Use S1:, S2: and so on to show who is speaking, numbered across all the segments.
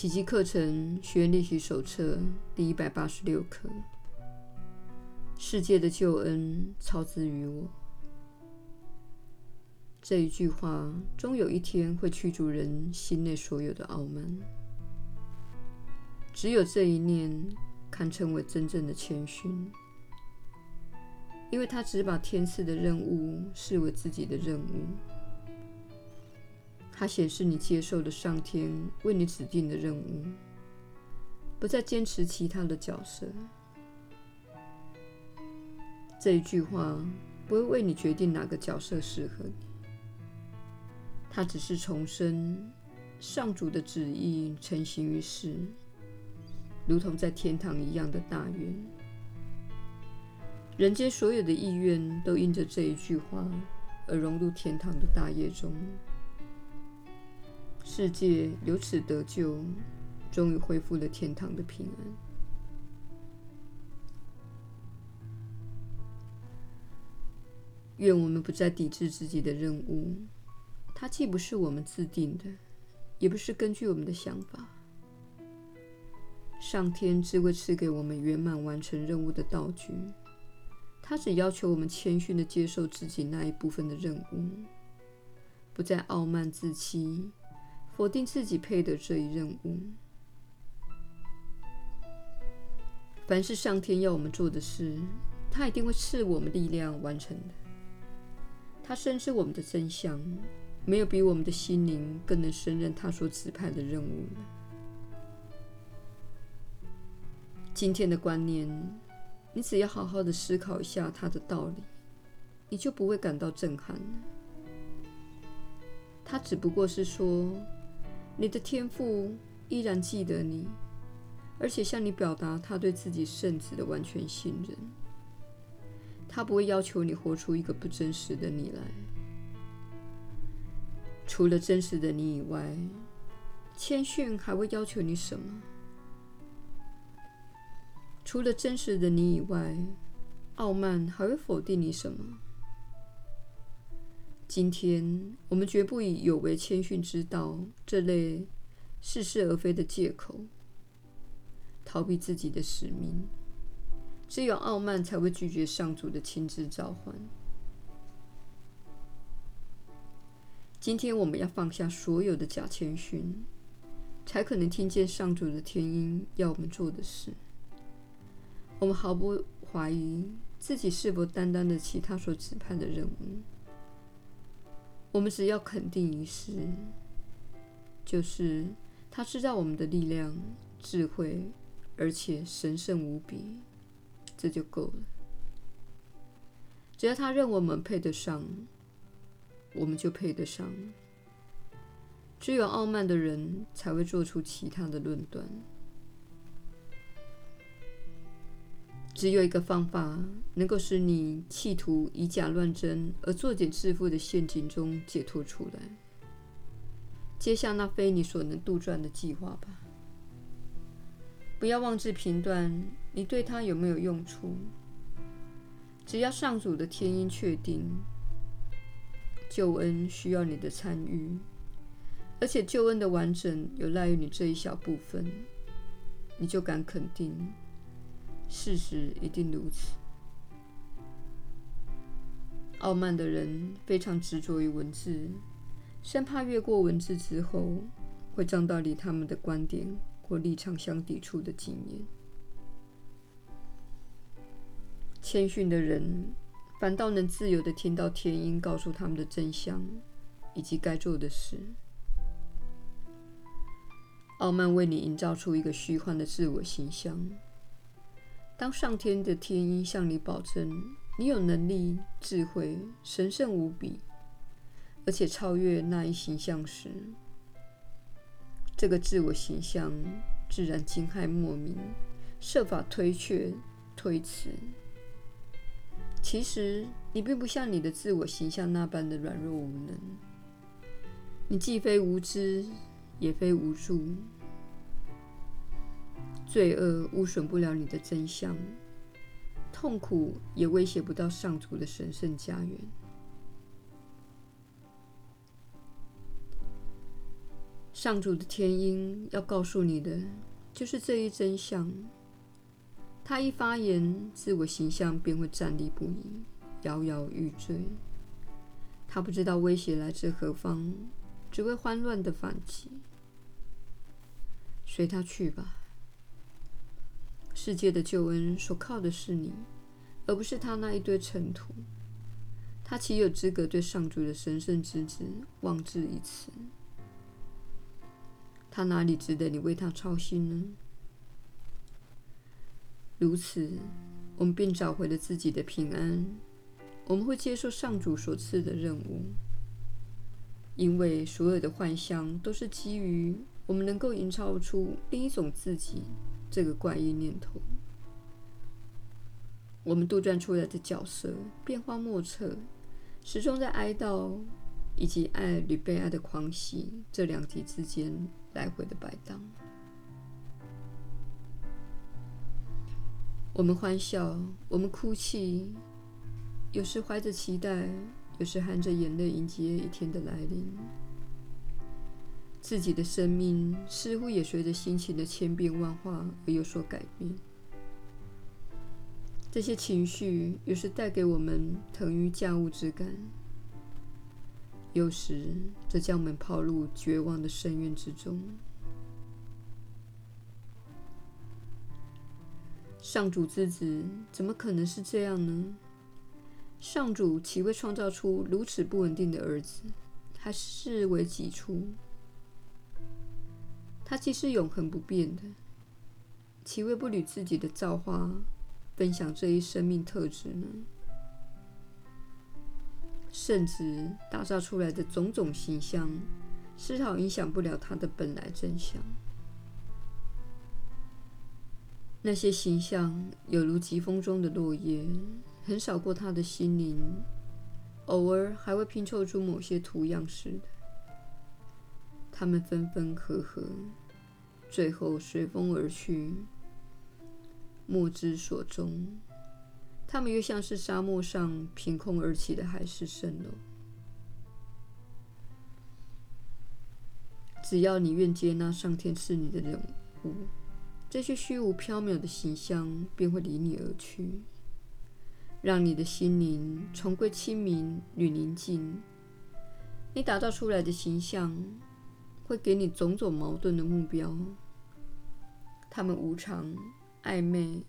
S1: 奇迹课程学员练习手册第一百八十六课：世界的救恩操之于我。这一句话，终有一天会驱逐人心内所有的傲慢。只有这一念，堪称为真正的谦逊，因为他只把天赐的任务视为自己的任务。它显示你接受了上天为你指定的任务，不再坚持其他的角色。这一句话不会为你决定哪个角色适合你，它只是重申上主的旨意成型于世，如同在天堂一样的大愿。人间所有的意愿都因着这一句话而融入天堂的大业中。世界由此得救，终于恢复了天堂的平安。愿我们不再抵制自己的任务，它既不是我们自定的，也不是根据我们的想法。上天只会赐给我们圆满完成任务的道具，他只要求我们谦逊地接受自己那一部分的任务，不再傲慢自欺。否定自己配得这一任务。凡是上天要我们做的事，他一定会赐我们力量完成的。他深知我们的真相，没有比我们的心灵更能胜任他所指派的任务。今天的观念，你只要好好的思考一下他的道理，你就不会感到震撼。他只不过是说。你的天父依然记得你，而且向你表达他对自己圣子的完全信任。他不会要求你活出一个不真实的你来。除了真实的你以外，谦逊还会要求你什么？除了真实的你以外，傲慢还会否定你什么？今天，我们绝不以有违谦逊之道这类似是而非的借口，逃避自己的使命。只有傲慢才会拒绝上主的亲自召唤。今天，我们要放下所有的假谦逊，才可能听见上主的天音要我们做的事。我们毫不怀疑自己是否担当得起他所指派的任务。我们只要肯定一事，就是他知道我们的力量、智慧，而且神圣无比，这就够了。只要他认为我们配得上，我们就配得上。只有傲慢的人才会做出其他的论断。只有一个方法能够使你企图以假乱真而作茧自缚的陷阱中解脱出来，接下那非你所能杜撰的计划吧。不要妄自评断你对他有没有用处。只要上主的天音确定，救恩需要你的参与，而且救恩的完整有赖于你这一小部分，你就敢肯定。事实一定如此。傲慢的人非常执着于文字，生怕越过文字之后会撞到离他们的观点或立场相抵触的经验。谦逊的人反倒能自由地听到天音告诉他们的真相以及该做的事。傲慢为你营造出一个虚幻的自我形象。当上天的天音向你保证你有能力、智慧、神圣无比，而且超越那一形象时，这个自我形象自然惊骇莫名，设法推却、推辞。其实你并不像你的自我形象那般的软弱无能，你既非无知，也非无助。罪恶污损不了你的真相，痛苦也威胁不到上主的神圣家园。上主的天音要告诉你的就是这一真相。他一发言，自我形象便会站立不已，摇摇欲坠。他不知道威胁来自何方，只会慌乱的反击。随他去吧。世界的救恩所靠的是你，而不是他那一堆尘土。他岂有资格对上主的神圣之子妄自一词？他哪里值得你为他操心呢？如此，我们便找回了自己的平安。我们会接受上主所赐的任务，因为所有的幻象都是基于我们能够营造出另一种自己这个怪异念头。我们杜撰出来的角色变化莫测，始终在哀悼以及爱与被爱的狂喜这两极之间来回的摆荡。我们欢笑，我们哭泣。有时怀着期待，有时含着眼泪迎接一天的来临。自己的生命似乎也随着心情的千变万化而有所改变。这些情绪有时带给我们腾云驾雾之感，有时则将我们抛入绝望的深渊之中。上主之子怎么可能是这样呢？上主岂会创造出如此不稳定的儿子，还视为己出？它既是永恒不变的，岂为不履自己的造化分享这一生命特质呢？甚至打造出来的种种形象，丝毫影响不了他的本来真相。那些形象有如疾风中的落叶。横扫过他的心灵，偶尔还会拼凑出某些图样似的。他们分分合合，最后随风而去，莫知所终。他们又像是沙漠上凭空而起的海市蜃楼。只要你愿接纳上天赐你的人物，这些虚无缥缈的形象便会离你而去。让你的心灵重归清明与宁静。你打造出来的形象会给你种种矛盾的目标，他们无常、暧昧、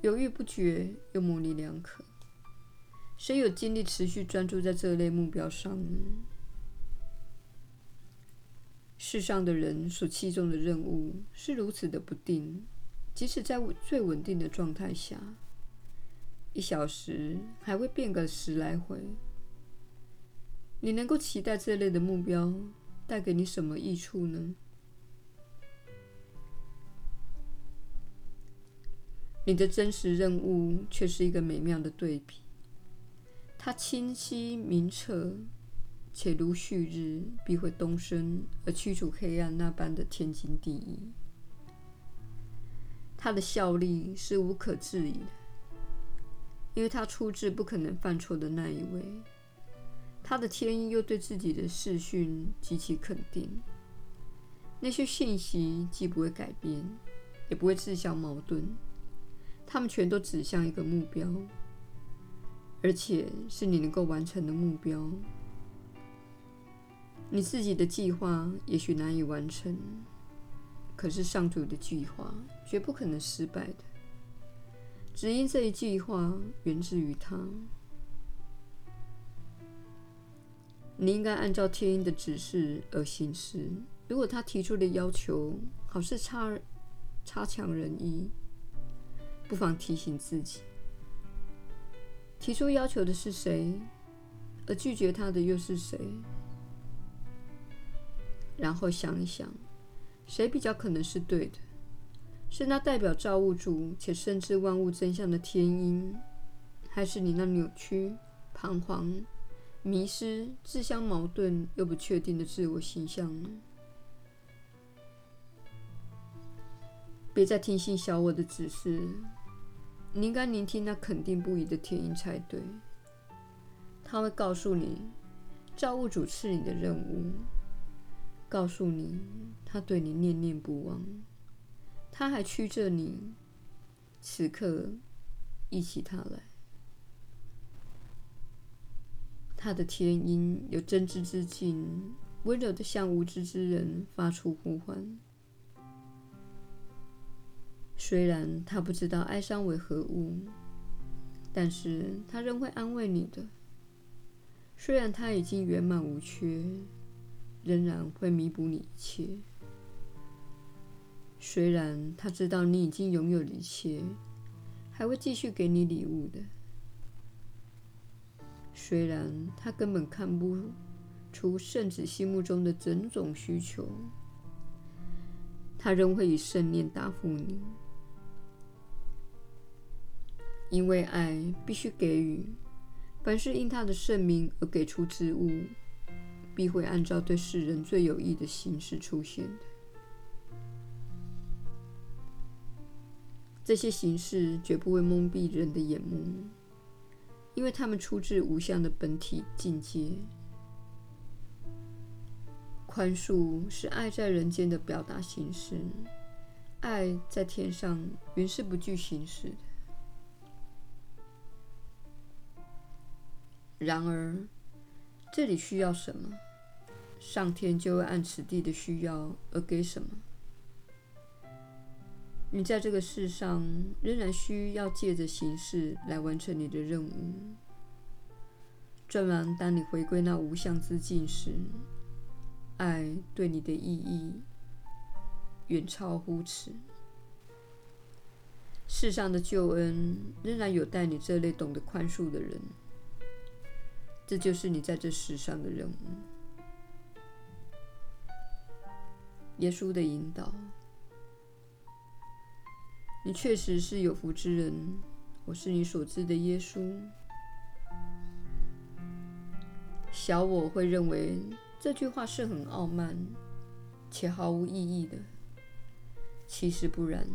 S1: 犹豫不决，又模棱两可。谁有精力持续专注在这类目标上呢？世上的人所器重的任务是如此的不定，即使在最稳定的状态下。一小时还会变个十来回。你能够期待这类的目标带给你什么益处呢？你的真实任务却是一个美妙的对比，它清晰明澈，且如旭日必会东升而驱除黑暗那般的天经地义。它的效力是无可置疑的。因为它出自不可能犯错的那一位，他的天意又对自己的视讯极其肯定，那些信息既不会改变，也不会自相矛盾，他们全都指向一个目标，而且是你能够完成的目标。你自己的计划也许难以完成，可是上主的计划绝不可能失败的。只因这一计划源自于他，你应该按照天音的指示而行事。如果他提出的要求好似差差强人意，不妨提醒自己：提出要求的是谁，而拒绝他的又是谁？然后想一想，谁比较可能是对的？是那代表造物主且深知万物真相的天音，还是你那扭曲、彷徨、迷失、自相矛盾又不确定的自我形象呢？别再听信小我的指示，你应该聆听那肯定不移的天音才对。他会告诉你，造物主赐你的任务，告诉你他对你念念不忘，他还驱着你此刻忆起他来。他的天音有真知之境，温柔的向无知之人发出呼唤。虽然他不知道哀伤为何物，但是他仍会安慰你的。虽然他已经圆满无缺，仍然会弥补你一切。虽然他知道你已经拥有一切，还会继续给你礼物的。虽然他根本看不出圣子心目中的种种需求，他仍会以圣念答复你。因为爱必须给予，凡是因他的圣名而给出之物，必会按照对世人最有益的形式出现的。这些形式绝不会蒙蔽人的眼目，因为他们出自无相的本体境界。宽恕是爱在人间的表达形式，爱在天上原是不具形式的。然而，这里需要什么，上天就会按此地的需要而给什么。你在这个世上仍然需要借着形式来完成你的任务。纵然当你回归那无相之境时，爱对你的意义远超乎此。世上的救恩仍然有待你这类懂得宽恕的人。这就是你在这世上的任务。耶稣的引导，你确实是有福之人。我是你所知的耶稣。小我会认为这句话是很傲慢且毫无意义的，其实不然。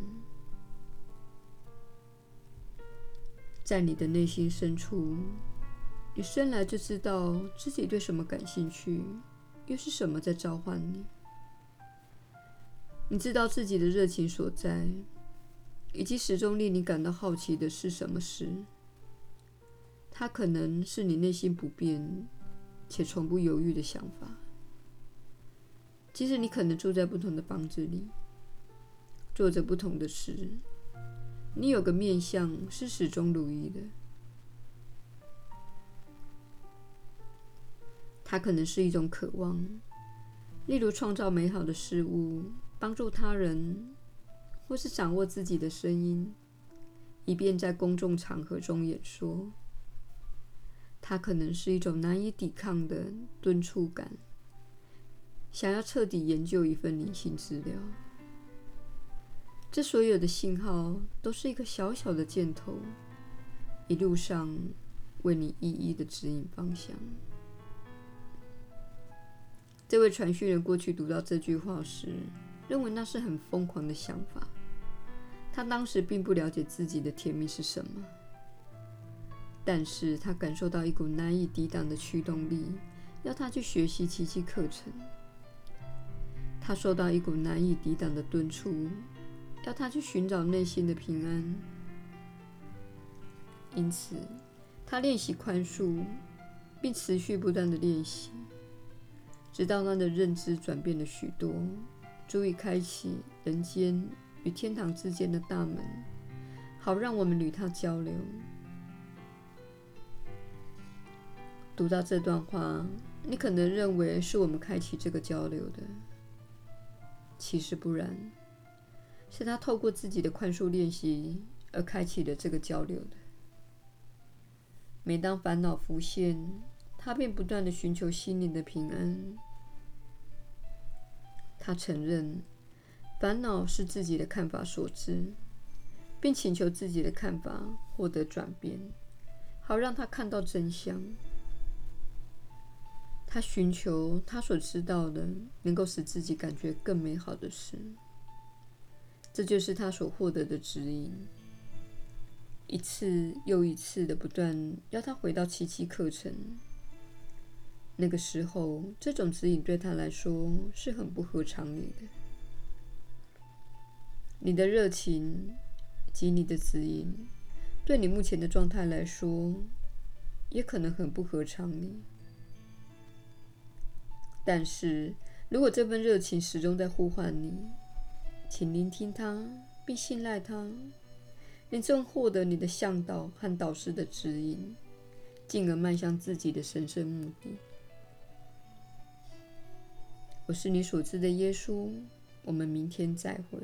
S1: 在你的内心深处。你生来就知道自己对什么感兴趣，又是什么在召唤你。你知道自己的热情所在，以及始终令你感到好奇的是什么事。它可能是你内心不变且从不犹豫的想法。即使你可能住在不同的房子里，做着不同的事，你有个面向是始终如一的。它可能是一种渴望，例如创造美好的事物、帮助他人，或是掌握自己的声音，以便在公众场合中演说。它可能是一种难以抵抗的敦促感，想要彻底研究一份灵性资料。这所有的信号都是一个小小的箭头，一路上为你一一的指引方向。这位传讯人过去读到这句话时，认为那是很疯狂的想法。他当时并不了解自己的甜蜜是什么，但是他感受到一股难以抵挡的驱动力，要他去学习奇迹课程。他受到一股难以抵挡的敦促，要他去寻找内心的平安。因此，他练习宽恕，并持续不断的练习。直到他的认知转变了许多，足以开启人间与天堂之间的大门，好让我们与他交流。读到这段话，你可能认为是我们开启这个交流的，其实不然，是他透过自己的宽恕练习而开启了这个交流的。每当烦恼浮现，他便不断地寻求心灵的平安。他承认，烦恼是自己的看法所致，并请求自己的看法获得转变，好让他看到真相。他寻求他所知道的能够使自己感觉更美好的事，这就是他所获得的指引。一次又一次的不断要他回到奇迹课程，那个时候，这种指引对他来说是很不合常理的。你的热情及你的指引，对你目前的状态来说，也可能很不合常理。但是如果这份热情始终在呼唤你，请聆听它，并信赖它。你正获得你的向导和导师的指引，进而迈向自己的神圣目的。我是你所知的耶稣。我们明天再会。